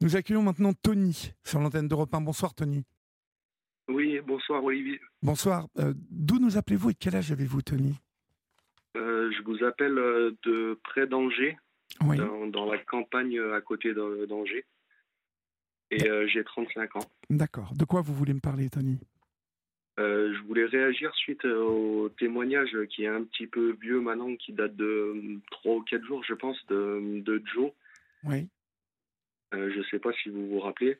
Nous accueillons maintenant Tony sur l'antenne d'Europe 1. Bonsoir Tony. Oui, bonsoir Olivier. Bonsoir. Euh, d'où nous appelez-vous et quel âge avez-vous Tony? Euh, Je vous appelle euh, de près d'Angers, Oui. dans, la campagne à côté d'Angers. Et j'ai 35 ans. D'accord. De quoi vous voulez me parler Tony? Je voulais réagir suite au témoignage qui est un petit peu vieux maintenant, qui date de 3 ou 4 jours, je pense, de, de Joe. Oui. Je ne sais pas si vous vous rappelez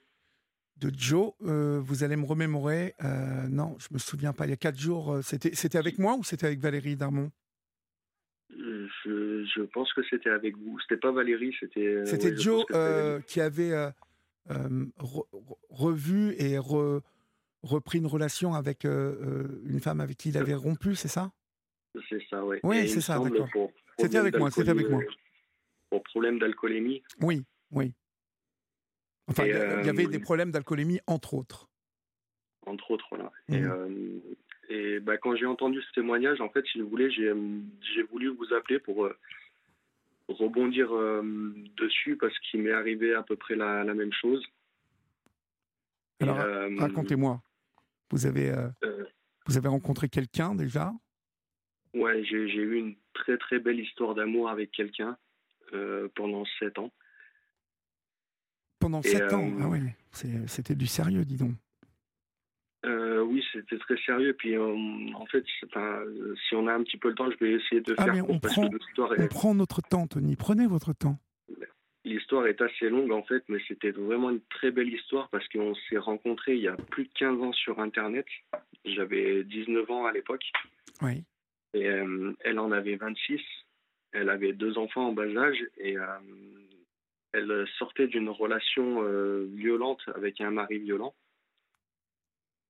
de Joe. Euh, vous allez me remémorer. Euh, non, je me souviens pas. Il y a quatre jours, euh, c'était c'était avec moi ou c'était avec Valérie Darmon? Je, pense que c'était avec vous. C'était pas Valérie, c'était. C'était Joe qui avait revu et repris une relation avec une femme avec qui il avait rompu, c'est ça? C'est ça, oui. Oui, c'est ça, d'accord. C'était avec moi, c'était avec moi. Pour problème d'alcoolémie. Oui, oui. Enfin, il y, avait des euh, problèmes d'alcoolémie, entre autres. Entre autres, voilà. Et, mmh. euh, bah, quand j'ai entendu ce témoignage, en fait, si vous voulez, j'ai voulu vous appeler pour euh, rebondir dessus parce qu'il m'est arrivé à peu près la, même chose. Alors, racontez-moi. Vous avez, vous avez rencontré quelqu'un déjà? Ouais, j'ai eu une très très belle histoire d'amour avec quelqu'un pendant sept ans. Pendant sept ans Ah oui, c'était du sérieux, dis donc. Euh, oui, c'était très sérieux. Puis, euh, en fait, si on a un petit peu le temps, je vais essayer de ah, faire. Mais on, prend, on prend notre temps, Tony. Prenez votre temps. L'histoire est assez longue, en fait, mais c'était vraiment une très belle histoire parce qu'on s'est rencontrés il y a plus de 15 ans sur Internet. J'avais 19 ans à l'époque. Oui. Et euh, elle en avait 26. Elle avait deux enfants en bas âge. Et elle sortait d'une relation euh, violente avec un mari violent.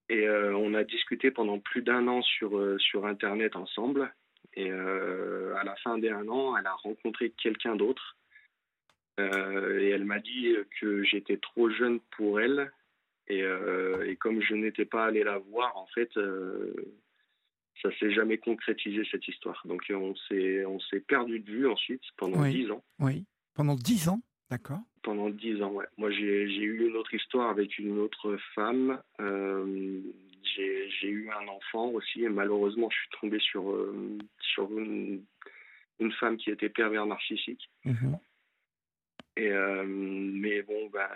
Et euh, on a discuté pendant plus d'un an sur, euh, sur Internet ensemble. Et à la fin d'un an, elle a rencontré quelqu'un d'autre. et elle m'a dit que j'étais trop jeune pour elle. Et, et comme je n'étais pas allé la voir, en fait, ça s'est jamais concrétisé cette histoire. Donc on s'est on s'est perdu de vue ensuite pendant dix ans. Oui, pendant dix ans? D'accord. Pendant dix ans, ouais. Moi, j'ai eu une autre histoire avec une autre femme. Euh, j'ai eu un enfant aussi, et malheureusement, je suis tombé sur, euh, sur une, une, femme qui était pervers narcissique. Mhm. Et, euh, mais bon, bah,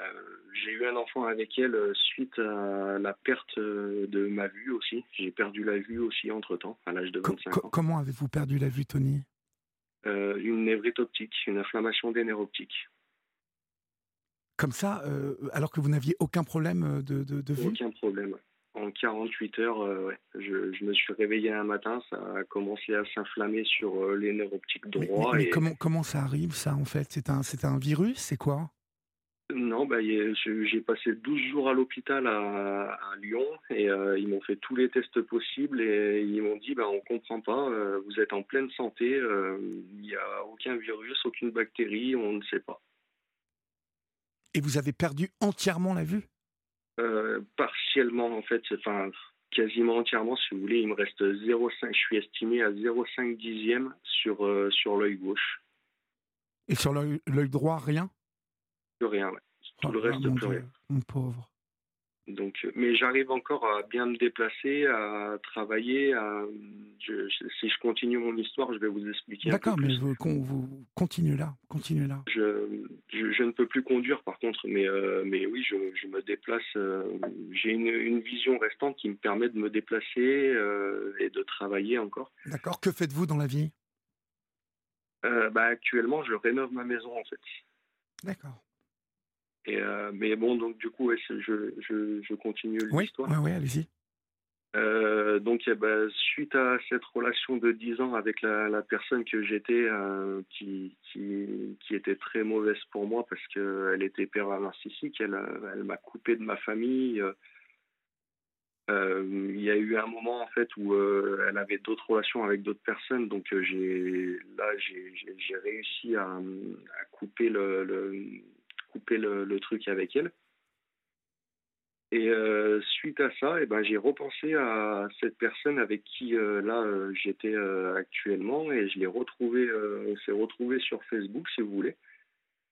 j'ai eu un enfant avec elle suite à la perte de ma vue aussi. J'ai perdu la vue aussi entre temps, à l'âge de 25 ans. Comment avez-vous perdu la vue, Tony? Une névrite optique, une inflammation des nerfs optiques. Comme ça, euh, alors que vous n'aviez aucun problème euh, de, de, vue? Aucun problème. En 48 heures, euh, je, je, me suis réveillé un matin, ça a commencé à s'inflammer sur les nerfs optiques droits. Mais, comment, comment ça arrive, ça, en fait? C'est un, un virus C'est quoi? Non, bah, j'ai passé 12 jours à l'hôpital à, Lyon et ils m'ont fait tous les tests possibles et ils m'ont dit bah, on comprend pas, vous êtes en pleine santé, il n'y a aucun virus, aucune bactérie, on ne sait pas. Et vous avez perdu entièrement la vue? Euh, Partiellement, en fait. Enfin, quasiment entièrement, si vous voulez. Il me reste 0,5. Je suis estimé à 0,5 dixième sur, euh, sur l'œil gauche. Et sur l'œil droit, rien? Plus rien, ouais. Tout le oh, reste, plus rien. Mon pauvre. Donc, euh, mais j'arrive encore à bien me déplacer, à travailler. À, si je continue mon histoire, je vais vous expliquer. D'accord, mais vous, vous continuez là, continuez là. Je, je, ne peux plus conduire, par contre, mais euh, mais oui, je, me déplace. Euh, j'ai une, une, vision restante qui me permet de me déplacer et de travailler encore. D'accord. Que faites-vous dans la vie? Bah, actuellement, je rénove ma maison en fait. D'accord. Et, euh, mais bon, donc du coup, je, je, je, continue l'histoire. Oui, oui, allez-y. Euh, donc, bah, suite à cette relation de 10 ans avec la, la personne que j'étais, euh, qui, qui, qui, était très mauvaise pour moi parce qu'elle était pervers narcissique, elle, elle m'a coupé de ma famille. il y a eu un moment en fait où elle avait d'autres relations avec d'autres personnes, donc j'ai là j'ai réussi à, à couper le, le couper le, truc avec elle. Et euh, suite à ça, et eh ben, j'ai repensé à cette personne avec qui euh, là euh, j'étais actuellement et je l'ai retrouvé, on s'est retrouvé sur Facebook si vous voulez.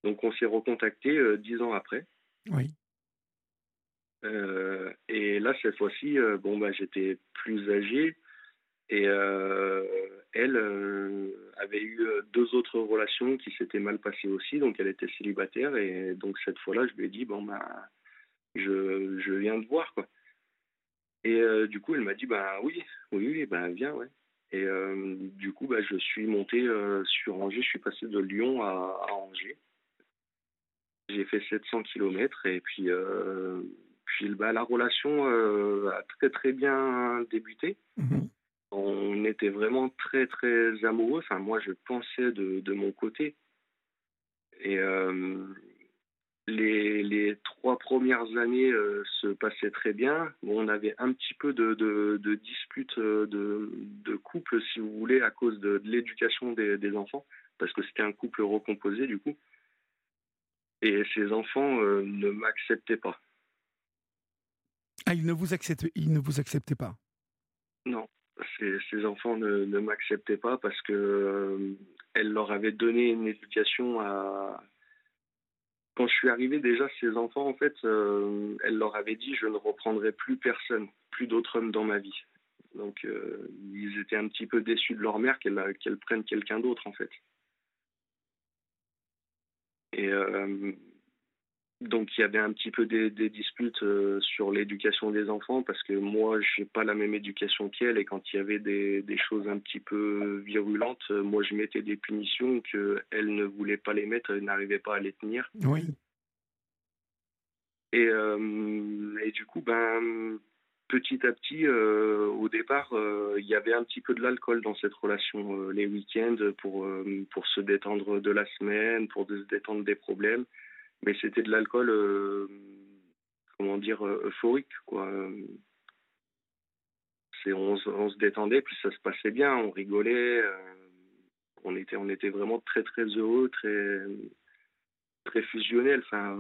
Donc on s'est recontacté dix ans après. Oui. et là, cette fois-ci, bon, bah, j'étais plus âgé. Et elle avait eu deux autres relations qui s'étaient mal passées aussi, donc elle était célibataire. Et donc cette fois-là, je lui ai dit, bon, bah, je, je viens de voir, quoi. Et du coup, elle m'a dit, bah oui, oui, oui, bah viens, ouais. Et du coup, bah, je suis monté sur Angers, je suis passé de Lyon à, Angers. J'ai fait 700 km et puis, puis bah, la relation a très très bien débuté. Mmh on était vraiment très très amoureux. Enfin, moi, je pensais de, de mon côté. Et euh, les, les, trois premières années euh, se passaient très bien. Bon, on avait un petit peu de, de, de disputes euh, de, de, couple, si vous voulez, à cause de, l'éducation des, des, enfants, parce que c'était un couple recomposé du coup. Et ces enfants ne m'acceptaient pas. Ah, ils ne vous acceptaient, ils ne vous acceptaient pas? Non ces, enfants ne, m'acceptaient pas parce que euh, elle leur avait donné une éducation à. Quand je suis arrivé, déjà, ces enfants, en fait, euh, elle leur avait dit je ne reprendrai plus personne, plus d'autres hommes dans ma vie. Donc, euh, ils étaient un petit peu déçus de leur mère qu'elle prenne quelqu'un d'autre, en fait. Et donc il y avait un petit peu des, disputes euh, sur l'éducation des enfants parce que moi je n'ai pas la même éducation qu'elle et quand il y avait des, choses un petit peu virulentes, euh, moi je mettais des punitions que elle ne voulait pas les mettre, elle n'arrivait pas à les tenir. Oui. Et, euh, et du coup ben petit à petit au départ il y avait un petit peu de l'alcool dans cette relation les week-ends pour pour se détendre de la semaine, pour se détendre des problèmes mais c'était de l'alcool, euh, comment dire, euh, euphorique, quoi. On, se détendait, puis ça se passait bien, on rigolait, euh, on était, on était vraiment très très heureux, très très fusionnel. Enfin,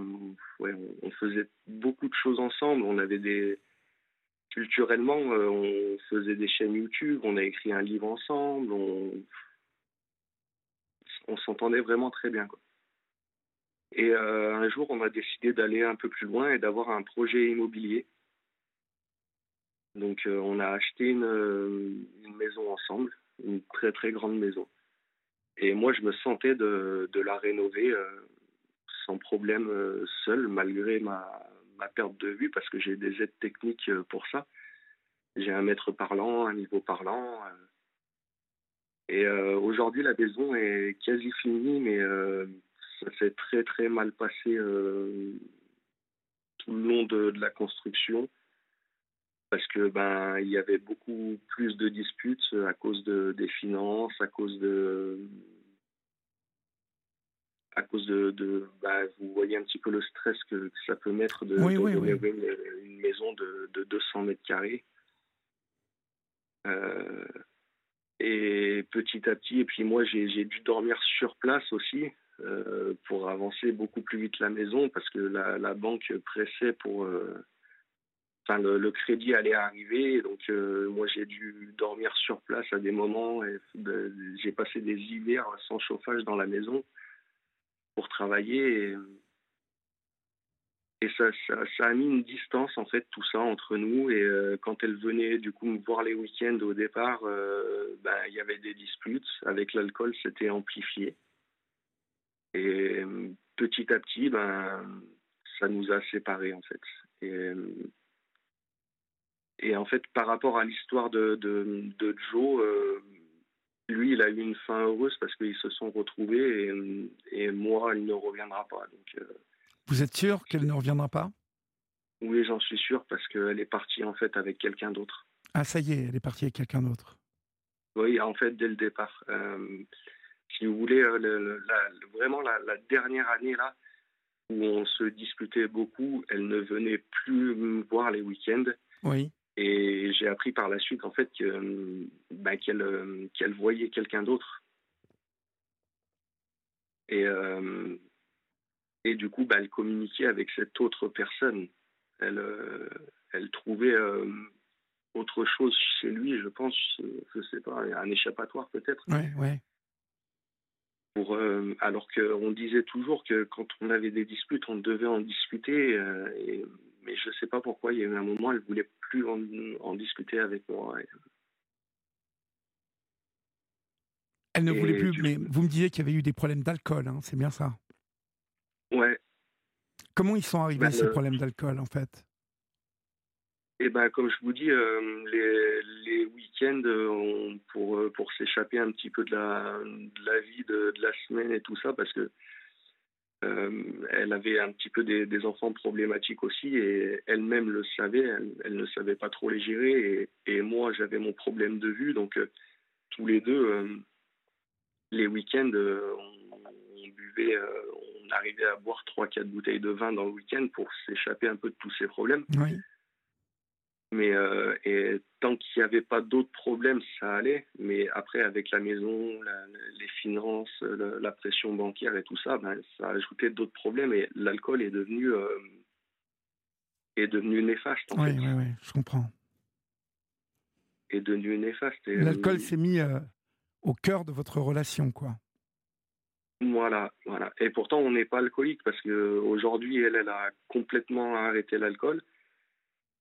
ouais, on, faisait beaucoup de choses ensemble. On avait des culturellement, on faisait des chaînes YouTube, on a écrit un livre ensemble, on, s'entendait vraiment très bien. Et euh, un jour, on a décidé d'aller un peu plus loin et d'avoir un projet immobilier. Donc, euh, on a acheté une, euh, une, maison ensemble, une très très grande maison. Et moi, je me sentais de, la rénover sans problème seul, malgré ma, ma, perte de vue, parce que j'ai des aides techniques pour ça. J'ai un mètre parlant, un niveau parlant. Et aujourd'hui, la maison est quasi finie, mais ça s'est très très mal passé euh, tout le long de, la construction. Parce que ben il y avait beaucoup plus de disputes à cause de, des finances, à cause de à cause de, bah, vous voyez un petit peu le stress que, ça peut mettre de, oui, Une, maison de, 200 mètres carrés. Euh, et petit à petit, et puis moi j'ai dû dormir sur place aussi euh, pour avancer beaucoup plus vite la maison parce que la, banque pressait pour. Euh, enfin, le, crédit allait arriver, donc euh, moi j'ai dû dormir sur place à des moments. et J'ai passé des hivers sans chauffage dans la maison pour travailler. Et, ça, ça, a mis une distance en fait tout ça entre nous et quand elle venait du coup me voir les week-ends au départ ben, il y avait des disputes avec l'alcool c'était amplifié et petit à petit, ben, ça nous a séparés en fait. Et, et en fait, par rapport à l'histoire de, de, de Joe, euh, lui, il a eu une fin heureuse parce qu'ils se sont retrouvés et, et, moi, il ne reviendra pas. Donc, euh, Vous êtes sûr qu'elle ne reviendra pas? Oui, j'en suis sûr parce qu'elle est partie en fait avec quelqu'un d'autre. Ah, ça y est, elle est partie avec quelqu'un d'autre. Oui, en fait, dès le départ. Euh, si vous voulez, euh, vraiment la, dernière année là, où on se disputait beaucoup, elle ne venait plus me voir les week-ends. Oui. Et j'ai appris par la suite en fait que, bah, qu'elle, euh, qu'elle voyait quelqu'un d'autre. Et, euh, et du coup, bah, elle communiquait avec cette autre personne. Elle, elle trouvait autre chose chez lui, je pense, je sais pas, un échappatoire peut-être. Ouais, ouais. Pour, alors qu'on disait toujours que quand on avait des disputes, on devait en discuter. Et, mais je ne sais pas pourquoi, il y a eu un moment, elle ne voulait plus en, discuter avec moi. Elle ne voulait plus, mais vous me disiez qu'il y avait eu des problèmes d'alcool, hein, c'est bien ça Ouais. Comment ils sont arrivés, bah, ces problèmes d'alcool, en fait? Eh ben, comme je vous dis, euh, les, week-ends euh, pour, euh, pour s'échapper un petit peu de la, de la vie de, de, la semaine et tout ça, parce que elle avait un petit peu des, enfants problématiques aussi et elle-même le savait, elle, ne savait pas trop les gérer et, et moi j'avais mon problème de vue, donc tous les deux, les week-ends, on, on, buvait, on arrivait à boire 3-4 bouteilles de vin dans le week-end pour s'échapper un peu de tous ces problèmes. Oui. Mais euh, et tant qu'il n'y avait pas d'autres problèmes, ça allait. Mais après, avec la maison, les finances, la pression bancaire et tout ça, ben, ça a ajouté d'autres problèmes. Et l'alcool est devenu euh, est devenu néfaste. oui, oui, oui, je comprends. Est devenu néfaste. L'alcool s'est mis euh, au cœur de votre relation, quoi. Voilà, voilà. Et pourtant, on n'est pas alcoolique parce que aujourd'hui, elle, elle a complètement arrêté l'alcool.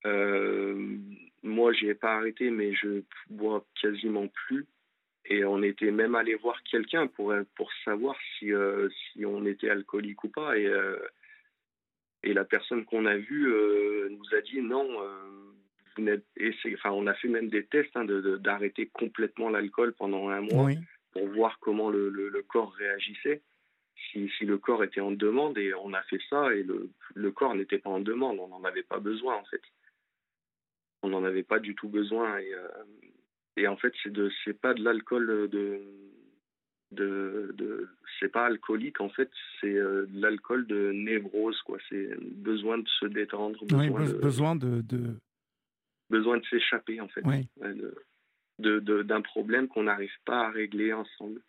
Euh, moi, j'ai pas arrêté, mais je bois quasiment plus. Et on était même allé voir quelqu'un pour, pour savoir si, euh, si on était alcoolique ou pas. Et, euh, et la personne qu'on a vue nous a dit non, vous et enfin, on a fait même des tests hein, d'arrêter complètement l'alcool pendant un mois pour voir comment le, le, corps réagissait. Si, si, le corps était en demande, et on a fait ça, et le, le corps n'était pas en demande, on n'en avait pas besoin en fait on n'en avait pas du tout besoin. Et, euh, et en fait, c'est de, c'est pas de l'alcool de, de, de c'est pas alcoolique en fait, c'est euh, de l'alcool de névrose quoi. C'est besoin de se détendre, besoin, de, besoin de, de, besoin de s'échapper en fait, de, d'un problème qu'on n'arrive pas à régler ensemble.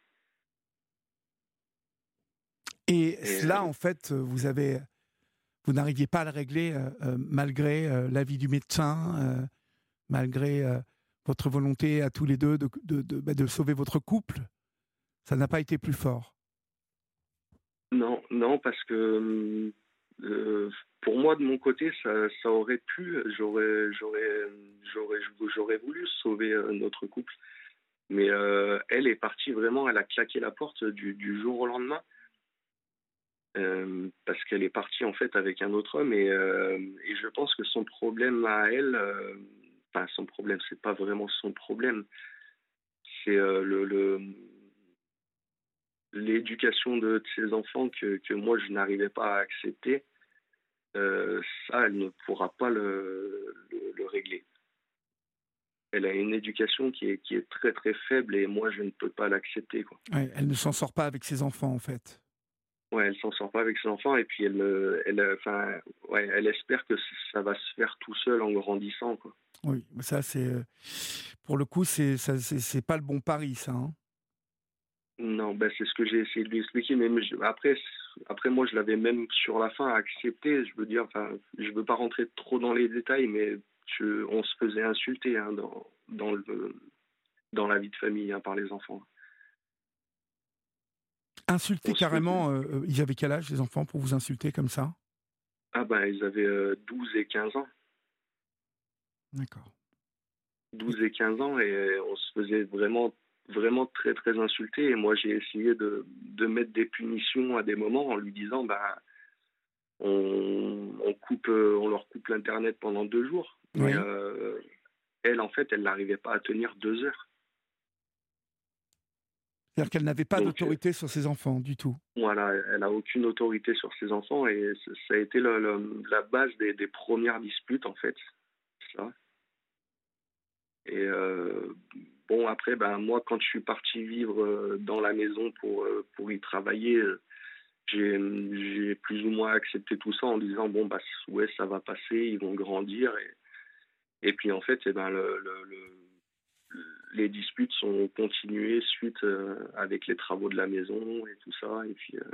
Et, et cela, euh, en fait, vous avez vous n'arriviez pas à le régler euh, euh, malgré euh, l'avis du médecin, malgré votre volonté à tous les deux de, de, bah, de, sauver votre couple? Ça n'a pas été plus fort? Non, non, parce que pour moi, de mon côté, ça, aurait pu, j'aurais, j'aurais, j'aurais, j'aurais voulu sauver notre couple. Mais elle est partie vraiment, elle a claqué la porte du jour au lendemain. Euh, parce qu'elle est partie en fait avec un autre homme et, euh, je pense que son problème à elle, euh, son problème, c'est pas vraiment son problème, c'est le, l'éducation de, ses enfants que, moi je n'arrivais pas à accepter. ça, elle ne pourra pas le, le, régler. Elle a une éducation qui est, très très faible et moi je ne peux pas l'accepter. Elle ne s'en sort pas avec ses enfants en fait. Ouais, elle s'en sort pas avec ses enfants et puis elle, euh, elle, euh, enfin, ouais, elle espère que ça va se faire tout seul en grandissant, quoi. Oui, ça c'est, euh, pour le coup, c'est, ça, c'est, pas le bon pari, ça. Hein. non, ben c'est ce que j'ai essayé de lui expliquer, mais après, après moi, je l'avais même sur la fin accepté. Je veux dire, enfin, je veux pas rentrer trop dans les détails, mais je, on se faisait insulter hein, dans, dans le, dans la vie de famille hein, par les enfants. Insulter carrément, euh, euh, ils avaient quel âge les enfants pour vous insulter comme ça? Ah ben ils avaient 12 et 15 ans. D'accord. 12 et 15 ans et on se faisait vraiment vraiment très très insulter. Et moi j'ai essayé de, de, mettre des punitions à des moments en lui disant bah on, on coupe on leur coupe l'internet pendant deux jours. Euh, elle en fait elle n'arrivait pas à tenir deux heures c'est-à-dire qu'elle n'avait pas d'autorité sur ses enfants du tout. Voilà, elle n'a aucune autorité sur ses enfants et ça a été la base des, premières disputes en fait. Ça. Et euh, bon, après, ben, moi, quand je suis parti vivre euh, dans la maison pour, euh, pour y travailler, j'ai plus ou moins accepté tout ça en disant bon, bah, ouais, ça va passer, ils vont grandir. Et, et puis en fait, eh ben, le, le les disputes sont continuées suite euh, avec les travaux de la maison et tout ça. Et puis euh,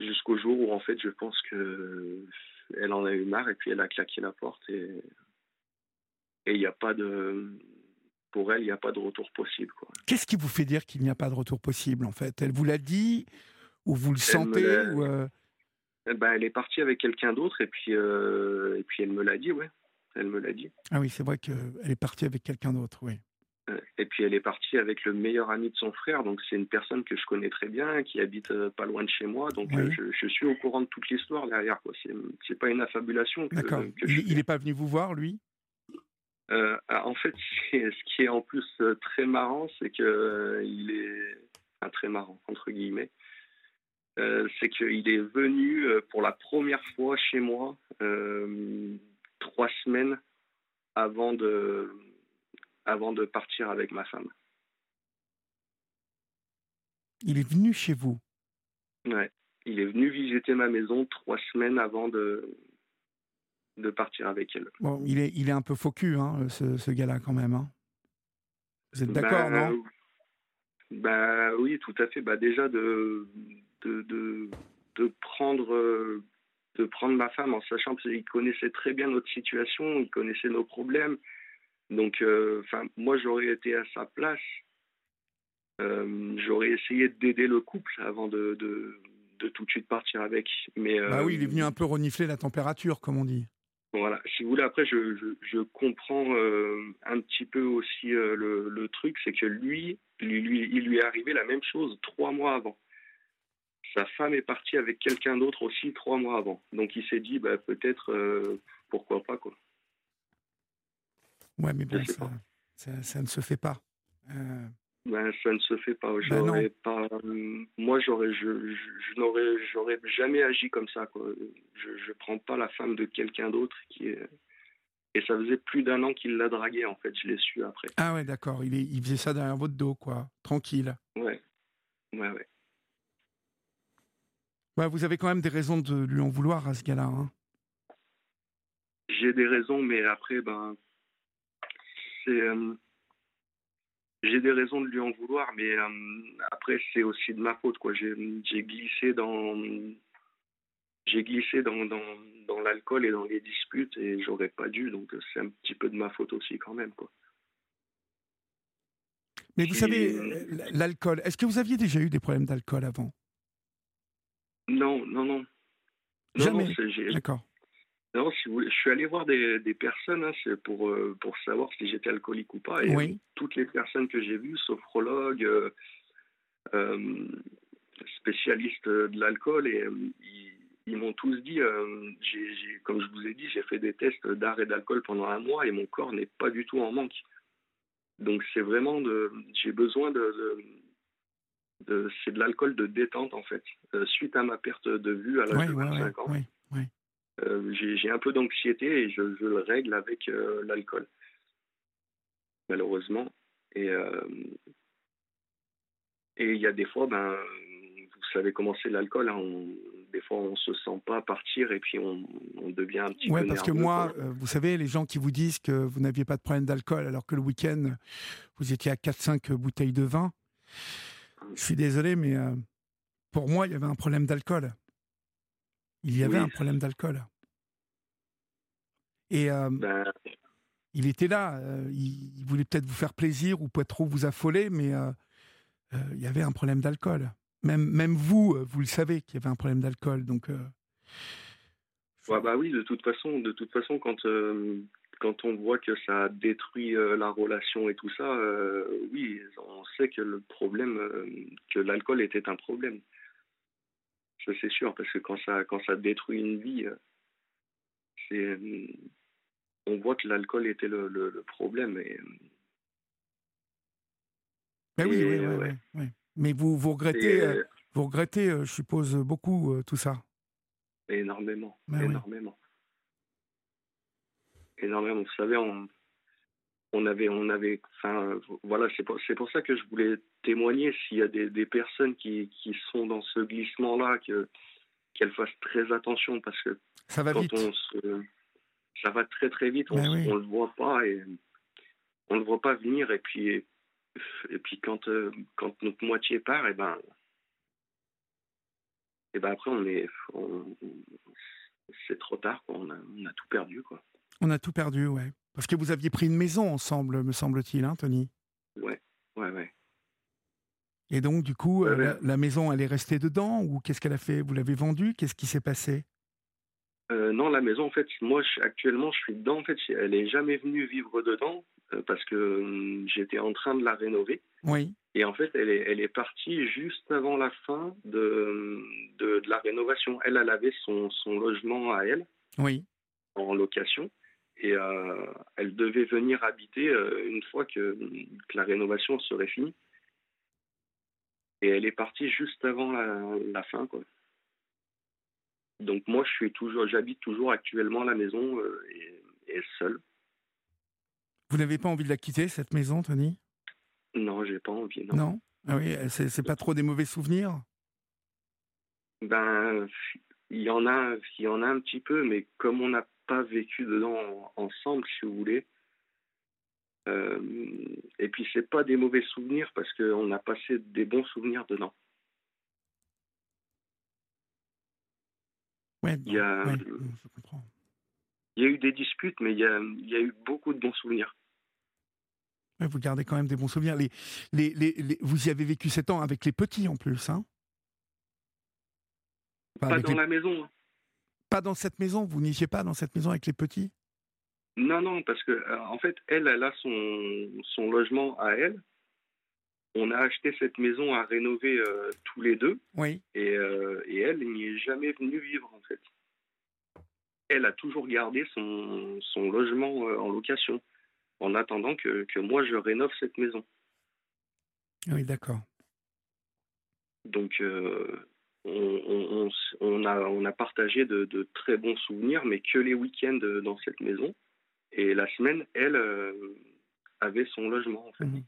jusqu'au jour où en fait je pense que elle en a eu marre et puis elle a claqué la porte et il n'y a pas de pour elle, il n'y a pas de retour possible. Qu'est-ce qui vous fait dire qu'il n'y a pas de retour possible, en fait? Elle vous l'a dit Ou vous le sentez euh? eh ben, Elle est partie avec quelqu'un d'autre, et, puis euh, et puis elle me l'a dit, ouais. Elle me l'a dit. Ah oui, c'est vrai qu'elle est partie avec quelqu'un d'autre, oui. Et puis elle est partie avec le meilleur ami de son frère, donc c'est une personne que je connais très bien, qui habite pas loin de chez moi, donc je, suis au courant de toute l'histoire derrière. C'est, pas une affabulation. D'accord. il n'est pas venu vous voir, lui? Euh, ah, en fait, ce qui est en plus euh, très marrant, c'est que euh, il est enfin, très marrant entre guillemets. c'est qu'il est venu pour la première fois chez moi trois semaines avant de avant de partir avec ma femme. Il est venu chez vous? Ouais, il est venu visiter ma maison trois semaines avant de de partir avec elle. Bon, il est, il est un peu faux hein, ce, ce gars-là, quand même. Hein. Vous êtes d'accord, bah, non? bah, Oui, tout à fait. Bah, déjà, de, de, de, prendre, de prendre ma femme en sachant qu'il connaissait très bien notre situation, il connaissait nos problèmes. Donc, euh, enfin, moi, j'aurais été à sa place. Euh, j'aurais essayé d'aider le couple avant de, de, de, tout de suite partir avec. Mais, bah oui, il est venu euh, un peu renifler la température, comme on dit. Voilà, si vous voulez, après, je, je, comprends euh, un petit peu aussi euh, le, le, truc, c'est que lui, lui, lui, il lui est arrivé la même chose trois mois avant. Sa femme est partie avec quelqu'un d'autre aussi trois mois avant. Donc il s'est dit, bah, peut-être, euh, pourquoi pas, quoi. Ouais, mais bon, ça, ça, ça, ne se fait pas. Ben, ça ne se fait pas. Ben pas. Moi, j'aurais, je, je, n'aurais, j'aurais jamais agi comme ça. Quoi. Je, je prends pas la femme de quelqu'un d'autre qui est. Et ça faisait plus d'un an qu'il l'a draguée, en fait. Je l'ai su après. Ah ouais, d'accord. Il, est, il faisait ça derrière votre dos, quoi. Tranquille. Ouais. Ouais, ouais. Ouais, vous avez quand même des raisons de lui en vouloir à ce gars-là. Hein. J'ai des raisons, mais après, ben, c'est. Euh, j'ai des raisons de lui en vouloir, mais euh, après c'est aussi de ma faute quoi. J'ai glissé dans j'ai glissé dans, dans, dans l'alcool et dans les disputes et j'aurais pas dû, donc c'est un petit peu de ma faute aussi quand même quoi. Mais vous savez, l'alcool, est-ce que vous aviez déjà eu des problèmes d'alcool avant Non, non, non. Jamais. D'accord. Non, si vous je suis allé voir des, des personnes hein, pour, euh, pour savoir si j'étais alcoolique ou pas. Et oui. toutes les personnes que j'ai vues, sophrologues, euh, euh, spécialistes de l'alcool, et ils, m'ont tous dit, comme je vous ai dit, j'ai fait des tests d'arrêt d'alcool pendant un mois et mon corps n'est pas du tout en manque. Donc c'est vraiment de, j'ai besoin de, de, c'est de l'alcool de détente en fait, suite à ma perte de vue à l'âge de 25 ans. Euh, j'ai un peu d'anxiété et je, le règle avec euh, l'alcool, malheureusement. Et euh, et il y a des fois, ben, vous savez comment c'est l'alcool. Hein, des fois, on se sent pas partir et puis on, devient un petit ouais, peu. parce que moi, vous savez, les gens qui vous disent que vous n'aviez pas de problème d'alcool alors que le week-end, vous étiez à 4-5 bouteilles de vin, je suis désolé, mais pour moi, il y avait un problème d'alcool. Il y avait un problème d'alcool. Et euh, ben. il était là. Euh, il, voulait peut-être vous faire plaisir ou peut-être trop vous affoler, mais euh, il y avait un problème d'alcool. Même, même vous, vous le savez qu'il y avait un problème d'alcool. Donc. bah oui, de toute façon, de toute façon, quand quand on voit que ça détruit la relation et tout ça, oui, on sait que le problème, que l'alcool était un problème c'est sûr, parce que quand ça, quand ça détruit une vie, euh, c'est, euh, on voit que l'alcool était le, le, problème. Et, ben oui, oui, oui, oui, Mais vous, vous regrettez, euh, vous regrettez, je suppose, beaucoup tout ça. Énormément, ben énormément. Énormément. Vous savez, on, on avait, on avait, enfin, voilà, c'est pour, ça que je voulais témoigner s'il y a des, des personnes qui, qui, sont dans ce glissement-là, que, qu'elles fassent très attention parce que ça va vite. ça va très très vite, on, ben on le voit pas et on le voit pas venir et puis et puis quand euh, quand notre moitié part, et eh ben et ben après on est c'est trop tard, quoi. On a, on a tout perdu quoi. On a tout perdu, ouais. Parce que vous aviez pris une maison ensemble, me semble-t-il, hein, Tony? Ouais, ouais, ouais. Et donc, du coup, euh, la, maison, elle est restée dedans ou qu'est-ce qu'elle a fait? Vous l'avez vendue? Qu'est-ce qui s'est passé? Euh, Non, la maison, en fait, moi, actuellement, je suis dedans. En fait, elle n'est jamais venue vivre dedans euh, parce que hum, j'étais en train de la rénover. Oui. Et en fait, elle est, elle est partie juste avant la fin de, de, de la rénovation. Elle, elle avait son, son logement à elle. Oui. En location et euh, elle devait venir habiter euh, une fois que, que, la rénovation serait finie. Et elle est partie juste avant la, la fin, quoi. Donc moi, je suis toujours, j'habite toujours actuellement la maison euh, et, et seul. Vous n'avez pas envie de la quitter cette maison, Tony? Non, j'ai pas envie. Non. non? Ah oui, c'est pas trop des mauvais souvenirs? Ben, il y en a, il y en a un petit peu, mais comme on n'a pas vécu dedans ensemble, si vous voulez. Euh, et puis c'est pas des mauvais souvenirs parce qu'on a passé des bons souvenirs dedans. Ouais, il, y a, il y a eu des disputes, mais il y a, il y a eu beaucoup de bons souvenirs. vous gardez quand même des bons souvenirs. Les, les, les, vous y avez vécu sept ans avec les petits en plus, hein? Pas dans la maison. Pas dans cette maison Vous n'étiez pas dans cette maison avec les petits? Non, non, parce que euh, en fait, elle, elle a son, son logement à elle. On a acheté cette maison à rénover euh, tous les deux. Oui. Et, euh, et elle n'y est jamais venue vivre, en fait. Elle a toujours gardé son, son logement en location, en attendant que, que moi je rénove cette maison. Oui, d'accord. Donc, on, a, partagé de, très bons souvenirs, mais que les week-ends dans cette maison. Et la semaine, elle euh, avait son logement. Mhm.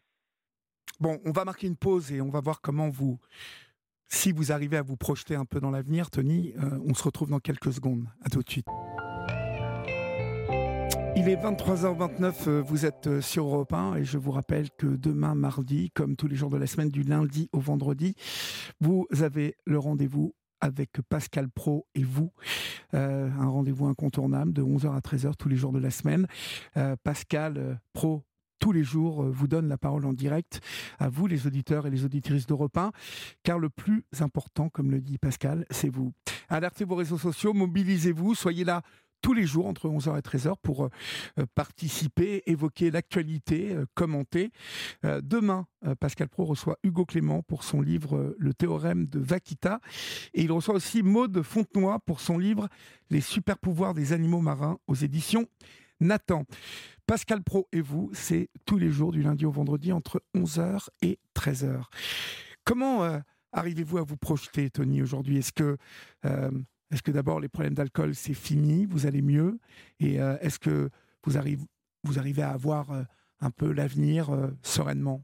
Bon, on va marquer une pause et on va voir comment vous, si vous arrivez à vous projeter un peu dans l'avenir, Tony, euh, on se retrouve dans quelques secondes. À tout de suite. Il est 23h29, euh, vous êtes euh, sur Europe 1 et je vous rappelle que demain mardi, comme tous les jours de la semaine, du lundi au vendredi, vous avez le rendez-vous avec Pascal Pro et vous. Euh, un rendez-vous incontournable de 11h à 13h tous les jours de la semaine. Pascal Pro tous les jours vous donne la parole en direct à vous, les auditeurs et les auditrices d'Europe 1, car le plus important, comme le dit Pascal, c'est vous. Alertez vos réseaux sociaux, mobilisez-vous, soyez là tous les jours entre 11h et 13h pour euh, euh, participer, évoquer l'actualité, euh, commenter. demain, Pascal Pro reçoit Hugo Clément pour son livre Le théorème de Vaquita et il reçoit aussi Maude Fontenoy pour son livre Les super pouvoirs des animaux marins aux éditions Nathan. Pascal Pro et vous, c'est tous les jours du lundi au vendredi entre 11h et 13h. Comment arrivez-vous à vous projeter, Tony, aujourd'hui? Est-ce que est-ce que d'abord les problèmes d'alcool c'est fini, vous allez mieux? Et euh, est-ce que vous, arrivez, à avoir euh, un peu l'avenir euh, sereinement?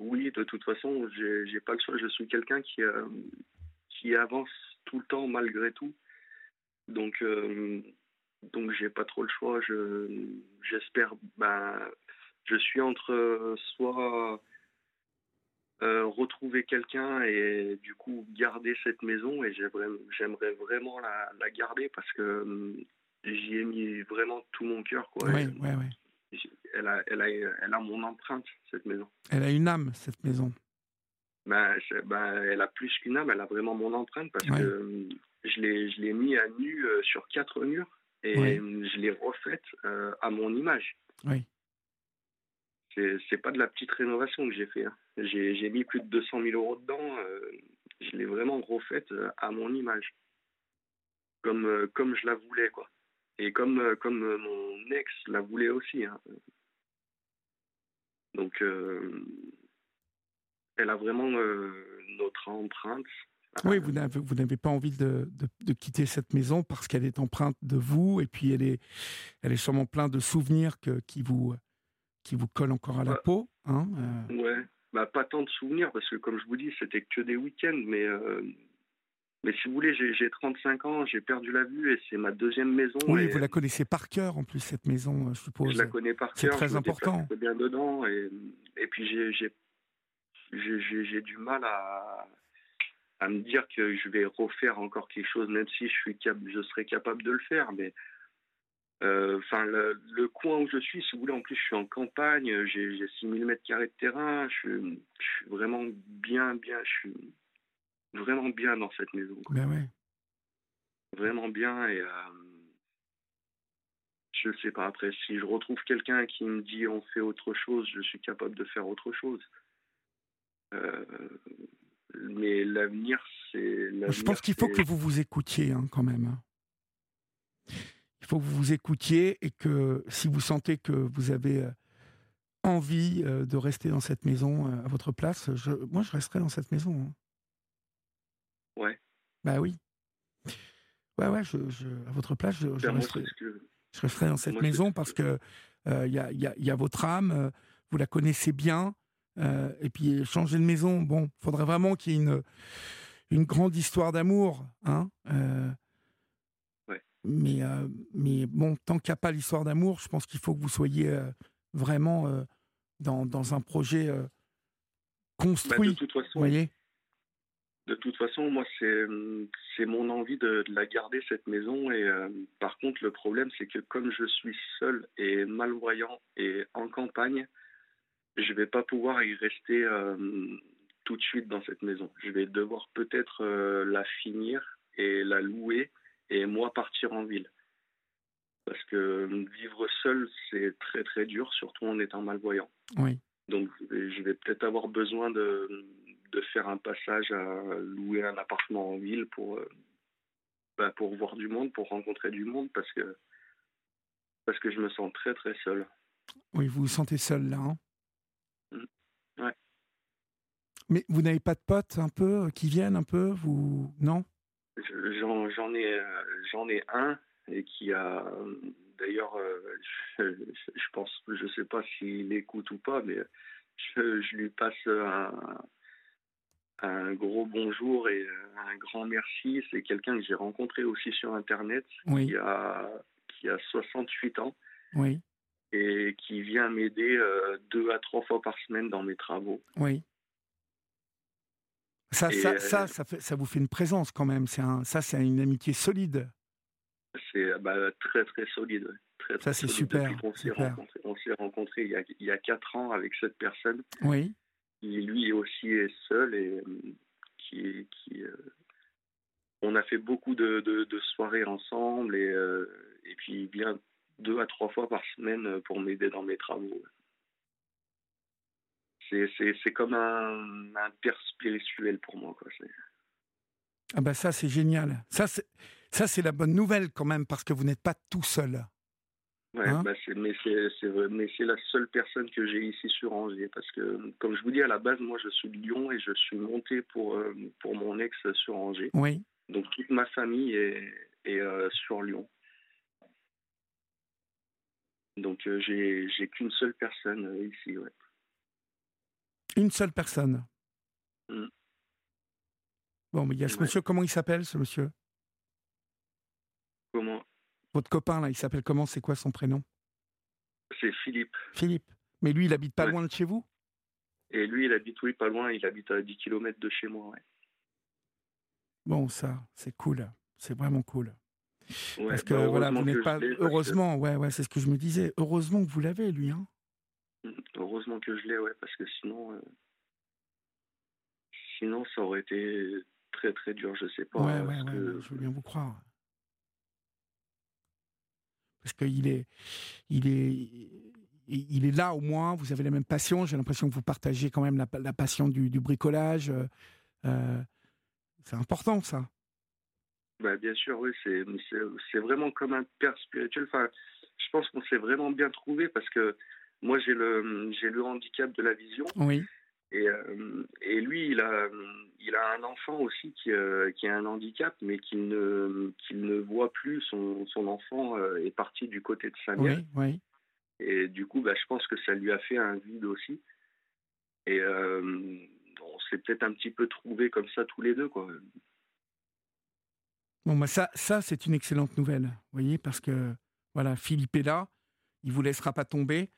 Oui, de toute façon, j'ai pas le choix. Je suis quelqu'un qui, avance tout le temps malgré tout. Donc, donc j'ai pas trop le choix. J'espère. ben, je suis entre soit euh, retrouver quelqu'un et du coup garder cette maison et j'aimerais vraiment la, la, garder parce que hum, j'y ai mis vraiment tout mon cœur quoi. Ouais, ouais, ouais. Elle a, elle, a, elle a mon empreinte cette maison. Elle a une âme cette maison. Ben, ben elle a plus qu'une âme, elle a vraiment mon empreinte parce que hum, je l'ai je l'ai mis à nu euh, sur quatre murs et hum, je l'ai refaite euh, à mon image. Oui c'est pas de la petite rénovation que j'ai fait. Hein. J'ai mis plus de 200 000 euros dedans. Euh, je l'ai vraiment refaite euh, à mon image, comme euh, comme je la voulais quoi. Et comme comme mon ex la voulait aussi. Hein. Donc elle a vraiment notre empreinte. Oui, vous n'avez pas envie de, de, quitter cette maison parce qu'elle est empreinte de vous et puis elle est, elle est sûrement plein de souvenirs que, qui vous qui vous colle encore à la peau. Hein euh. Ouais, bah, pas tant de souvenirs parce que comme je vous dis, c'était que des week-ends, mais euh, mais si vous voulez, j'ai 35 ans, j'ai perdu la vue et c'est ma deuxième maison. Oui, vous la connaissez par cœur en plus cette maison, je suppose. Je la connais par cœur. C'est très important. Je bien dedans et, et puis j'ai j'ai du mal à à me dire que je vais refaire encore quelque chose, même si je suis cap je serais capable de le faire. Mais euh, enfin, le, coin où je suis, si vous voulez, en plus, je suis en campagne, j'ai 6000 mètres carrés de terrain, je suis, vraiment bien, bien, je suis vraiment bien dans cette maison. Ben ouais. Vraiment bien et euh, je sais pas. Après, si je retrouve quelqu'un qui me dit on fait autre chose, je suis capable de faire autre chose. Euh, mais l'avenir, c'est. Je pense qu'il faut que vous vous écoutiez hein, quand même. Il faut que vous vous écoutiez et que si vous sentez que vous avez euh, envie euh, de rester dans cette maison à votre place, je, moi je resterai dans cette maison. Hein. Ouais. Bah oui. Ouais, ouais, je, à votre place, je, je resterai. Je resterai dans cette maison parce que il euh, y, a, y, a, y, a, votre âme, euh, vous la connaissez bien. Euh, et puis changer de maison, bon, il faudrait vraiment qu'il y ait une, une grande histoire d'amour. Hein. Mais, mais bon, tant qu'il n'y a pas l'histoire d'amour, je pense qu'il faut que vous soyez vraiment dans, dans, un projet bah, construit. de toute façon, vous voyez de toute façon, moi, c'est mon envie de, la garder, cette maison. Et euh, par contre, le problème, c'est que comme je suis seul et malvoyant et en campagne, je vais pas pouvoir y rester euh, tout de suite dans cette maison. Je vais devoir peut-être euh, la finir et la louer et moi partir en ville. Parce que vivre seul, c'est très très dur, surtout en étant malvoyant. Oui. Donc je vais peut-être avoir besoin de, de faire un passage à louer un appartement en ville pour, euh, bah, pour voir du monde, pour rencontrer du monde, parce que, parce que je me sens très très seul. Oui, vous vous sentez seul là. Hein mmh. ouais. Mais vous n'avez pas de potes un peu euh, qui viennent un peu vous non? J'en ai j'en ai un et qui a d'ailleurs je, je, pense je sais pas s'il écoute ou pas mais je, je lui passe un, un gros bonjour et un grand merci. C'est quelqu'un que j'ai rencontré aussi sur Internet, qui, a, qui a 68 ans. Oui. Et qui vient m'aider euh, deux à trois fois par semaine dans mes travaux. Oui. Ça, ça, euh, ça, ça, fait, ça, vous fait une présence quand même. C'est un, ça, c'est une amitié solide. C'est bah, très, très solide. Très, ça, c'est super. On s'est rencontrés, rencontré il, y a, il y a quatre ans avec cette personne. Oui qui lui aussi est seul et euh, qui, qui euh, on a fait beaucoup de, de, soirées ensemble et, euh, et puis il vient deux à trois fois par semaine pour m'aider dans mes travaux. C'est comme un, un, père spirituel pour moi. Quoi. Ah bah ça c'est génial. Ça c'est la bonne nouvelle quand même parce que vous n'êtes pas tout seul. Ouais, hein bah mais c'est la seule personne que j'ai ici sur Angers parce que comme je vous dis à la base moi je suis de Lyon et je suis monté pour euh, pour mon ex sur Angers. Oui. Donc toute ma famille est, est euh, sur Lyon. Donc euh, j'ai j'ai qu'une seule personne ici ouais. Une seule personne. Mmh. Bon mais il y a ce monsieur comment il s'appelle ce monsieur? Comment? Votre copain, là, il s'appelle comment? C'est quoi son prénom? C'est Philippe. Philippe. Mais lui, il habite pas loin de chez vous? Et lui, il habite, oui, pas loin. Il habite à 10 km de chez moi, ouais. Bon, ça, c'est cool. C'est vraiment cool. parce que bah, voilà, vous n'êtes pas. Heureusement, ouais, ouais, c'est ce que je me disais. Heureusement que vous l'avez, lui. Hein heureusement que je l'ai, ouais, parce que sinon. Euh, sinon, ça aurait été très très dur, je sais pas. Ouais, ouais, je veux bien vous croire parce qu'il est, il est, il est là au moins. Vous avez la même passion. J'ai l'impression que vous partagez quand même la, passion du, bricolage. Euh, euh, c'est important ça. Bah, bien sûr, oui, c'est, c'est vraiment comme un père spirituel. Enfin, je pense qu'on s'est vraiment bien trouvé parce que moi j'ai le j'ai le handicap de la vision. Oui. Et, euh, et lui, il a, il a un enfant aussi qui, euh, qui a un handicap, mais qu'il ne, qu'il ne voit plus. Son, son enfant euh, est parti du côté de sa mère. Oui, oui. Et du coup, bah, je pense que ça lui a fait un vide aussi. Et on s'est peut-être un petit peu trouvé comme ça tous les deux. Quoi. Bon, bah ça, ça c'est une excellente nouvelle, vous voyez, parce que voilà, Philippe est là, il vous laissera pas tomber.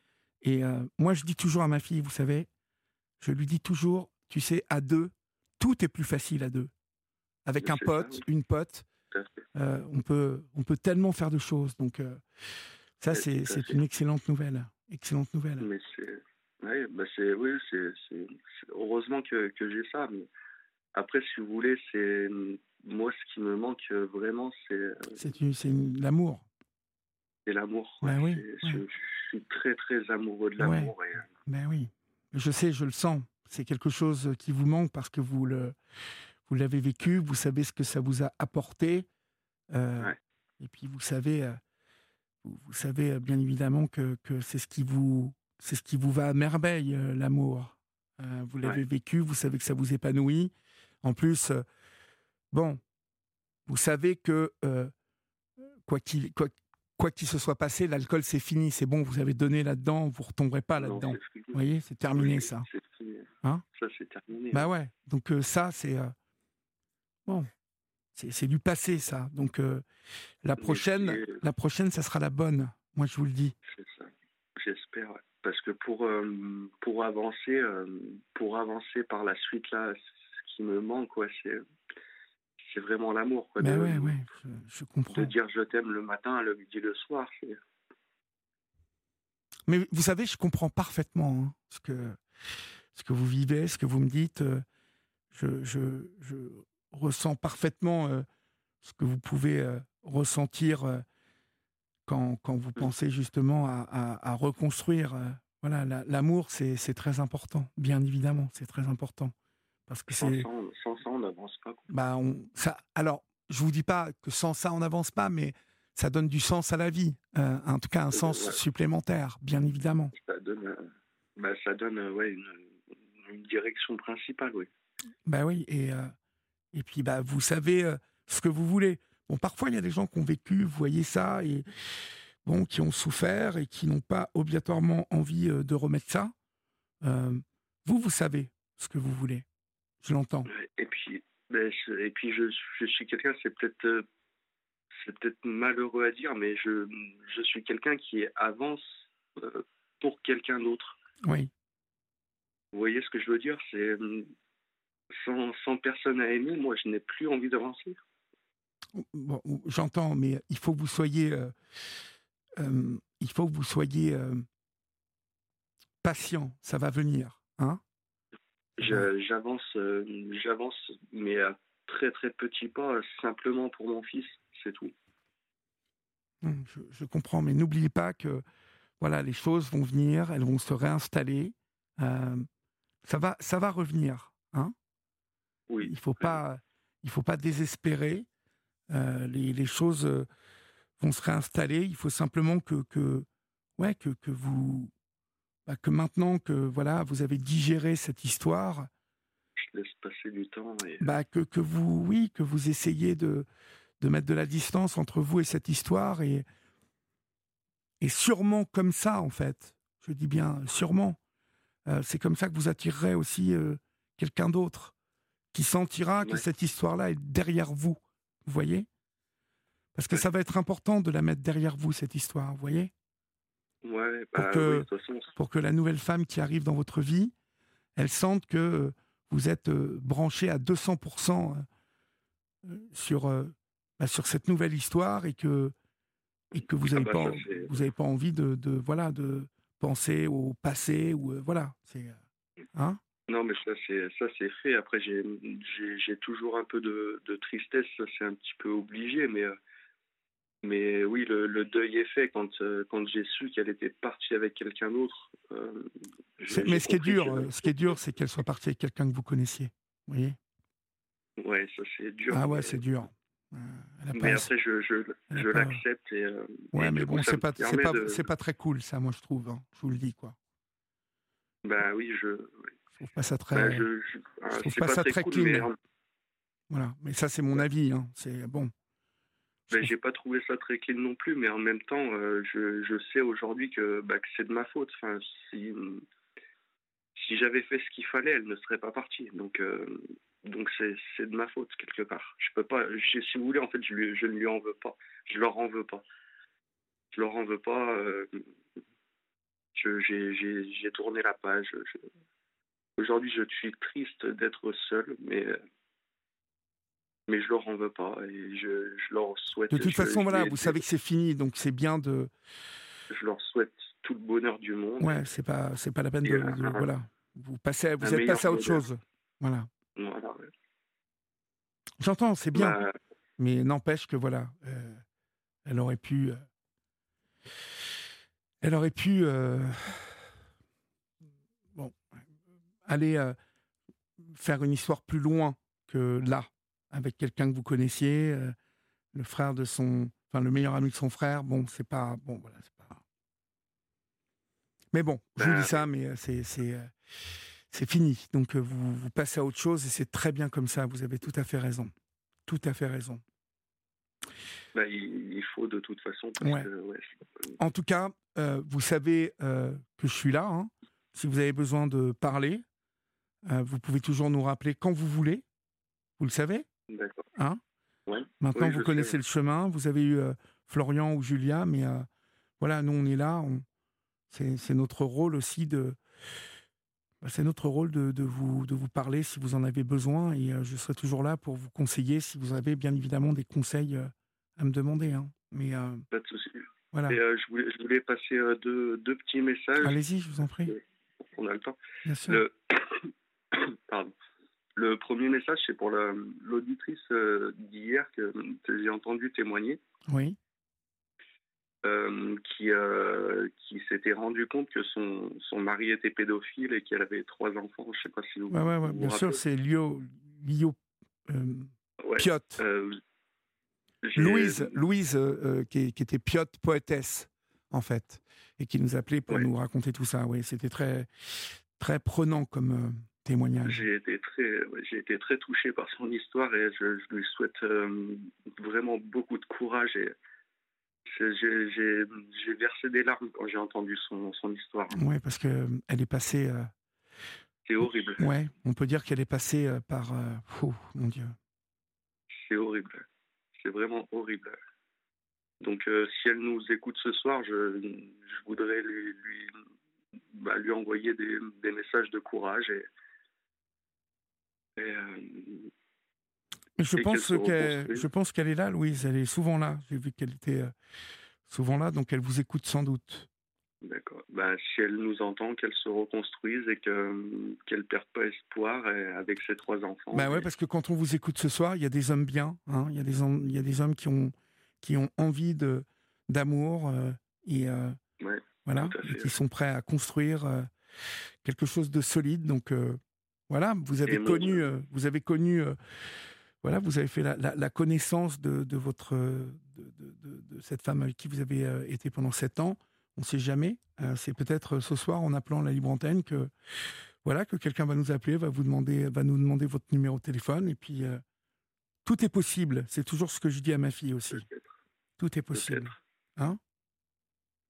Et moi, je dis toujours à ma fille, vous savez, je lui dis toujours, tu sais, à deux, tout est plus facile à deux. avec un pote, une pote. on, peut, on peut tellement faire de choses. Donc, ça, c'est une excellente nouvelle. Excellente nouvelle. Mais c'est. bah oui, c'est heureusement que, que j'ai ça. Mais après, si vous voulez, c'est moi ce qui me manque vraiment, c'est. C'est l'amour. C'est l'amour. Ben oui, Je, suis très très amoureux de l'amour. Ouais. Ben oui, je sais, je le sens. C'est quelque chose qui vous manque parce que vous le vous l'avez vécu, vous savez ce que ça vous a apporté. Euh, et puis vous savez, euh, vous, savez bien évidemment que, que c'est ce qui vous c'est ce qui vous va à merveille, euh, l'amour. vous l'avez vécu, vous savez que ça vous épanouit. En plus, bon, vous savez que quoi qu'il quoi, quoi qu'il se soit passé, l'alcool c'est fini, c'est bon, vous avez donné là-dedans, vous ne retomberez pas là-dedans. Vous voyez, c'est terminé ça. Hein ça c'est terminé. Bah ouais, donc ça c'est bon, c'est du passé, ça. Donc, euh, la prochaine, la prochaine, ça sera la bonne. Moi, je vous le dis. C'est ça. J'espère. Parce que pour, euh, pour, avancer, euh, pour avancer par la suite, là, ce qui me manque, c'est c'est vraiment l'amour. Ben ouais, ouais, je, comprends. De dire je t'aime le matin, le midi, le soir. Mais vous savez, je comprends parfaitement hein, ce, que, ce que vous vivez, ce que vous me dites. Je, je, je ressent parfaitement euh, ce que vous pouvez euh, ressentir euh, quand, quand, vous mmh. pensez justement à, à, reconstruire. voilà, l'amour, c'est très important, bien évidemment, c'est très important. Parce que sans, sans, ça, on n'avance pas. Bah, on, ça, alors, je vous dis pas que sans ça, on n'avance pas, mais ça donne du sens à la vie, en tout cas un sens supplémentaire, bien évidemment. Ça donne, bah, ça donne ouais, une, une, direction principale, oui. Bah oui, et, et puis, bah, vous savez euh, ce que vous voulez. Bon, parfois, il y a des gens qui ont vécu, vous voyez ça, et bon, qui ont souffert et qui n'ont pas obligatoirement envie euh, de remettre ça. Euh, vous, vous savez ce que vous voulez. Je l'entends. Et puis, ben, je, et puis je, je suis quelqu'un, c'est peut-être c'est peut-être malheureux à dire, mais je, je suis quelqu'un qui avance pour quelqu'un d'autre. Oui. Vous voyez ce que je veux dire? C'est sans, personne à aimer, moi, je n'ai plus envie d'avancer. Bon, J'entends, mais il faut que vous soyez, euh, euh, il faut que vous soyez euh, patient. Ça va venir, hein? J'avance, j'avance, mais à très très petits pas, simplement pour mon fils, c'est tout. Hum, je, je comprends, mais n'oubliez pas que voilà, les choses vont venir, elles vont se réinstaller. ça va, ça va revenir, hein il faut pas, il faut pas désespérer. Euh, les, choses euh, vont se réinstaller. Il faut simplement que, que ouais, que, que vous, bah, que maintenant que voilà, vous avez digéré cette histoire. Je laisse passer du temps. Bah, que, que vous, oui, que vous essayez de, de mettre de la distance entre vous et cette histoire et, et sûrement comme ça, en fait, je dis bien sûrement, euh, c'est comme ça que vous attirerez aussi quelqu'un d'autre qui sentira que cette histoire-là est derrière vous. Vous voyez? Parce que ça va être important de la mettre derrière vous, cette histoire, vous voyez? Ouais, pour, bah que, pour que la nouvelle femme qui arrive dans votre vie, elle sente que vous êtes euh, branché à 200% euh, sur, euh, bah, sur cette nouvelle histoire et que, et que vous n'avez ah bah pas, vous avez pas envie de, de, voilà, de penser au passé. ou voilà, c'est... Hein? Non, mais ça c'est ça c'est fait. Après j'ai j'ai toujours un peu de, de tristesse, ça c'est un petit peu obligé, mais euh, mais oui le, le deuil est fait quand euh, quand j'ai su qu'elle était partie avec quelqu'un d'autre. Euh, mais ce qui est dur, ce qui est dur, c'est qu'elle soit partie avec quelqu'un que vous connaissiez. Vous voyez? Ouais, ça c'est dur. Ah ouais, c'est dur. mais après je je, je l'accepte et. ouais, mais bon, c'est pas c'est pas, pas très cool ça, moi je trouve. Hein. je vous le dis quoi. Bah oui, je trouve pas ça très. Ben, je, trouve pas, ça très clean. Mais... Voilà, mais ça c'est mon avis. Hein. C'est bon. Ben, j'ai pas trouvé ça très clean non plus, mais en même temps, euh, je, je, sais aujourd'hui que, bah, que c'est de ma faute. Si j'avais fait ce qu'il fallait, elle ne serait pas partie. Donc euh, c'est de ma faute quelque part. Je peux pas. si vous voulez, en fait, je, lui, je ne lui en veux pas. Je leur en veux pas. Je leur en veux pas. Euh, j'ai tourné la page. Je, Aujourd'hui, je suis triste d'être seul, mais, mais je leur en veux pas et je, je leur souhaite. De toute façon, voilà, vous savez que c'est fini, donc c'est bien de. Je leur souhaite tout le bonheur du monde. Ouais, c'est pas, c'est pas la peine de. Voilà. Vous passez, vous êtes passé à autre chose. Voilà. J'entends, c'est bien. Bah, Mais n'empêche que voilà, euh, elle aurait pu, euh, elle aurait pu, euh, bon, aller faire une histoire plus loin que là, avec quelqu'un que vous connaissiez, euh, le frère de son, enfin le meilleur ami de son frère. Bon, c'est pas, bon voilà, c'est pas. Mais bon, je vous Bah, dis ça, mais euh, c'est c'est euh, c'est fini. Donc vous, vous passez à autre chose et c'est très bien comme ça. Vous avez tout à fait raison, tout à fait raison. bah, il, faut de toute façon. Parce Ouais. que, ouais, c'est- En tout cas, euh, vous savez euh, que je suis là. hein. Si vous avez besoin de parler, euh, vous pouvez toujours nous rappeler quand vous voulez. Vous le savez D'accord. Hein? Ouais. Maintenant, Oui, vous connaissez sais. le chemin. Vous avez eu euh, Florian ou Julia, mais euh, voilà, nous, on est là. on- C'est notre rôle aussi de. bah, C'est notre rôle de, de vous, de vous parler si vous en avez besoin et euh, je serai toujours là pour vous conseiller si vous avez bien évidemment des conseils à me demander. hein. Mais euh, Pas de souci. voilà. Et euh, je, voulais, je voulais passer euh, deux, deux petits messages. Allez-y, je vous en prie. On a le temps. Bien sûr. Le, Pardon. Le premier message, c'est pour la- l'auditrice euh, d'hier que, que j'ai entendu témoigner, Oui. euh, qui, euh, qui s'était rendu compte que son, son mari était pédophile et qu'elle avait trois enfants. Je ne sais pas si vous. Ouais, ouais, ouais, bien sûr, c'est Lio, Lio Ouais. Piot. J'ai- Louise, Louise qui, qui était Piot poétesse, en fait, et qui nous appelait pour nous raconter tout ça. Oui, c'était très, très prenant comme témoignage. J'ai été très, j'ai été très touché par son histoire et je, je lui souhaite euh, vraiment beaucoup de courage et j'ai- versé des larmes quand j'ai entendu son, son histoire. Oui, parce qu'elle est passée. euh, C'est horrible, ouais, on peut dire qu'elle est passée euh, par. euh, oh, mon Dieu. c'est horrible, c'est vraiment horrible. Donc euh, si elle nous écoute ce soir, je, je voudrais lui, lui, bah, lui envoyer des, des messages de courage et, euh, je Et pense qu'elle se qu'elle, reconstruit. je pense qu'elle est là, Louise. Elle est souvent là. J'ai vu qu'elle était euh, souvent là, donc elle vous écoute sans doute. D'accord. Ben, si elle nous entend, qu'elle se reconstruise et que qu'elle perde pas espoir et avec ses trois enfants. Bah ouais, parce que quand on vous écoute ce soir, il y a des hommes bien, hein, il y a des hommes, il y a des hommes qui ont qui ont envie d'amour euh, et euh, Ouais, voilà, et qui sont prêts à construire euh, quelque chose de solide. Donc euh, voilà, vous avez Et connu, euh, vous avez connu, euh, voilà, vous avez fait la, la- la connaissance de, de votre euh, de, de- de- de cette femme avec qui vous avez euh, été pendant sept ans. On ne sait jamais. C'est peut-être ce soir en appelant la libre antenne que voilà que quelqu'un va nous appeler, va vous demander, va nous demander votre numéro de téléphone et puis tout est possible. C'est toujours ce que je dis à ma fille aussi. Tout est possible. Hein?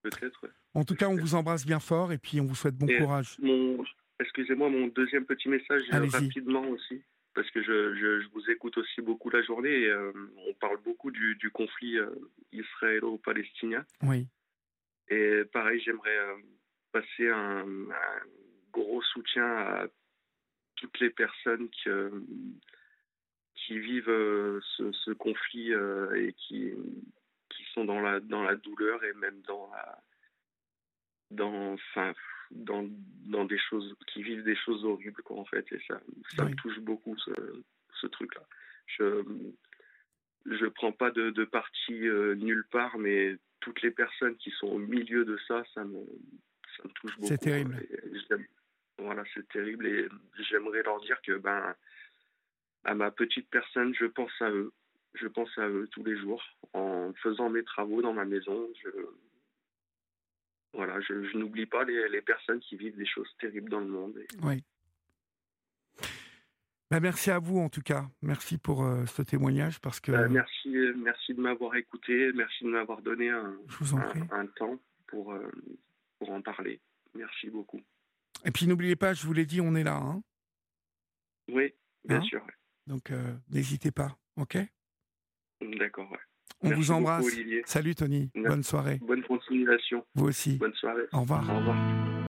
Peut-être. ouais. En tout cas, on vous embrasse bien fort et puis on vous souhaite bon Et- courage. Mon, excusez-moi, mon deuxième petit message euh, rapidement aussi, parce que je, je, je vous écoute aussi beaucoup la journée et euh, on parle beaucoup du, du conflit euh, israélo-palestinien. Oui, Et pareil, j'aimerais euh, passer un, un gros soutien à toutes les personnes qui, qui vivent ce, ce conflit et qui, qui sont dans la, dans la douleur et même dans la, dans, enfin, dans, dans des choses, qui vivent des choses horribles, quoi, en fait. Et ça, ça Oui. me touche beaucoup, ce, ce truc-là. Je je prends pas de, de parti euh, nulle part, mais toutes les personnes qui sont au milieu de ça, ça me, ça me touche beaucoup. C'est terrible. J'aime- Voilà, c'est terrible. Et j'aimerais leur dire que, ben, à ma petite personne, je pense à eux. Je pense à eux tous les jours. En faisant mes travaux dans ma maison, je, voilà, je, je n'oublie pas les, les personnes qui vivent des choses terribles dans le monde. Et oui. Bah, merci à vous en tout cas. Merci pour euh, ce témoignage parce que Euh, merci, merci de m'avoir écouté, merci de m'avoir donné un, un, un temps pour, euh, pour en parler. Merci beaucoup. Et puis n'oubliez pas, je vous l'ai dit, on est là. hein. Oui, bien Hein sûr. Donc euh, n'hésitez pas. Ok? D'accord. ouais. On Merci vous embrasse. beaucoup. Salut Tony. Merci. Bonne soirée. Bonne continuation. Vous aussi. Bonne soirée. Au revoir. Au revoir.